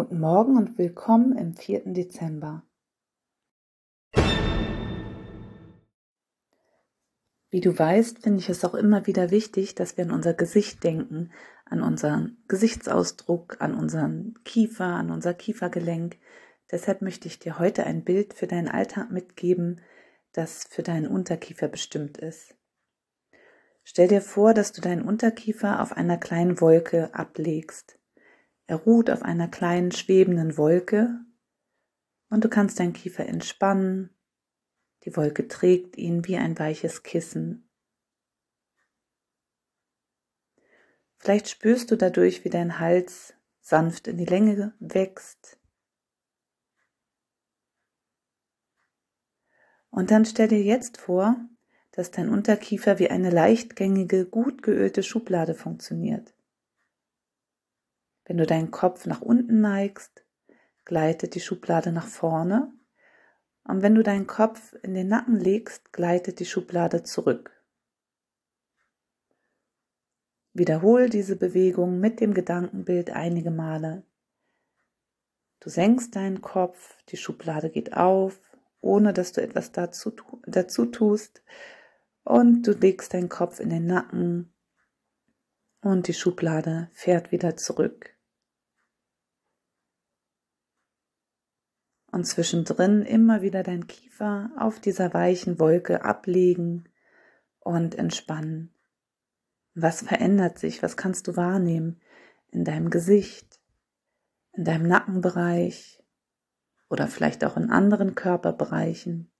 Guten Morgen und willkommen im 4. Dezember. Wie du weißt, finde ich es auch immer wieder wichtig, dass wir an unser Gesicht denken, an unseren Gesichtsausdruck, an unseren Kiefer, an unser Kiefergelenk. Deshalb möchte ich dir heute ein Bild für deinen Alltag mitgeben, das für deinen Unterkiefer bestimmt ist. Stell dir vor, dass du deinen Unterkiefer auf einer kleinen Wolke ablegst. Er ruht auf einer kleinen schwebenden Wolke und du kannst deinen Kiefer entspannen. Die Wolke trägt ihn wie ein weiches Kissen. Vielleicht spürst du dadurch, wie dein Hals sanft in die Länge wächst. Und dann stell dir jetzt vor, dass dein Unterkiefer wie eine leichtgängige, gut geölte Schublade funktioniert. Wenn du deinen Kopf nach unten neigst, gleitet die Schublade nach vorne. Und wenn du deinen Kopf in den Nacken legst, gleitet die Schublade zurück. Wiederhol diese Bewegung mit dem Gedankenbild einige Male. Du senkst deinen Kopf, die Schublade geht auf, ohne dass du etwas dazu, dazu tust, und du legst deinen Kopf in den Nacken und die Schublade fährt wieder zurück. Und zwischendrin immer wieder dein Kiefer auf dieser weichen Wolke ablegen und entspannen. Was verändert sich? Was kannst du wahrnehmen in deinem Gesicht, in deinem Nackenbereich oder vielleicht auch in anderen Körperbereichen?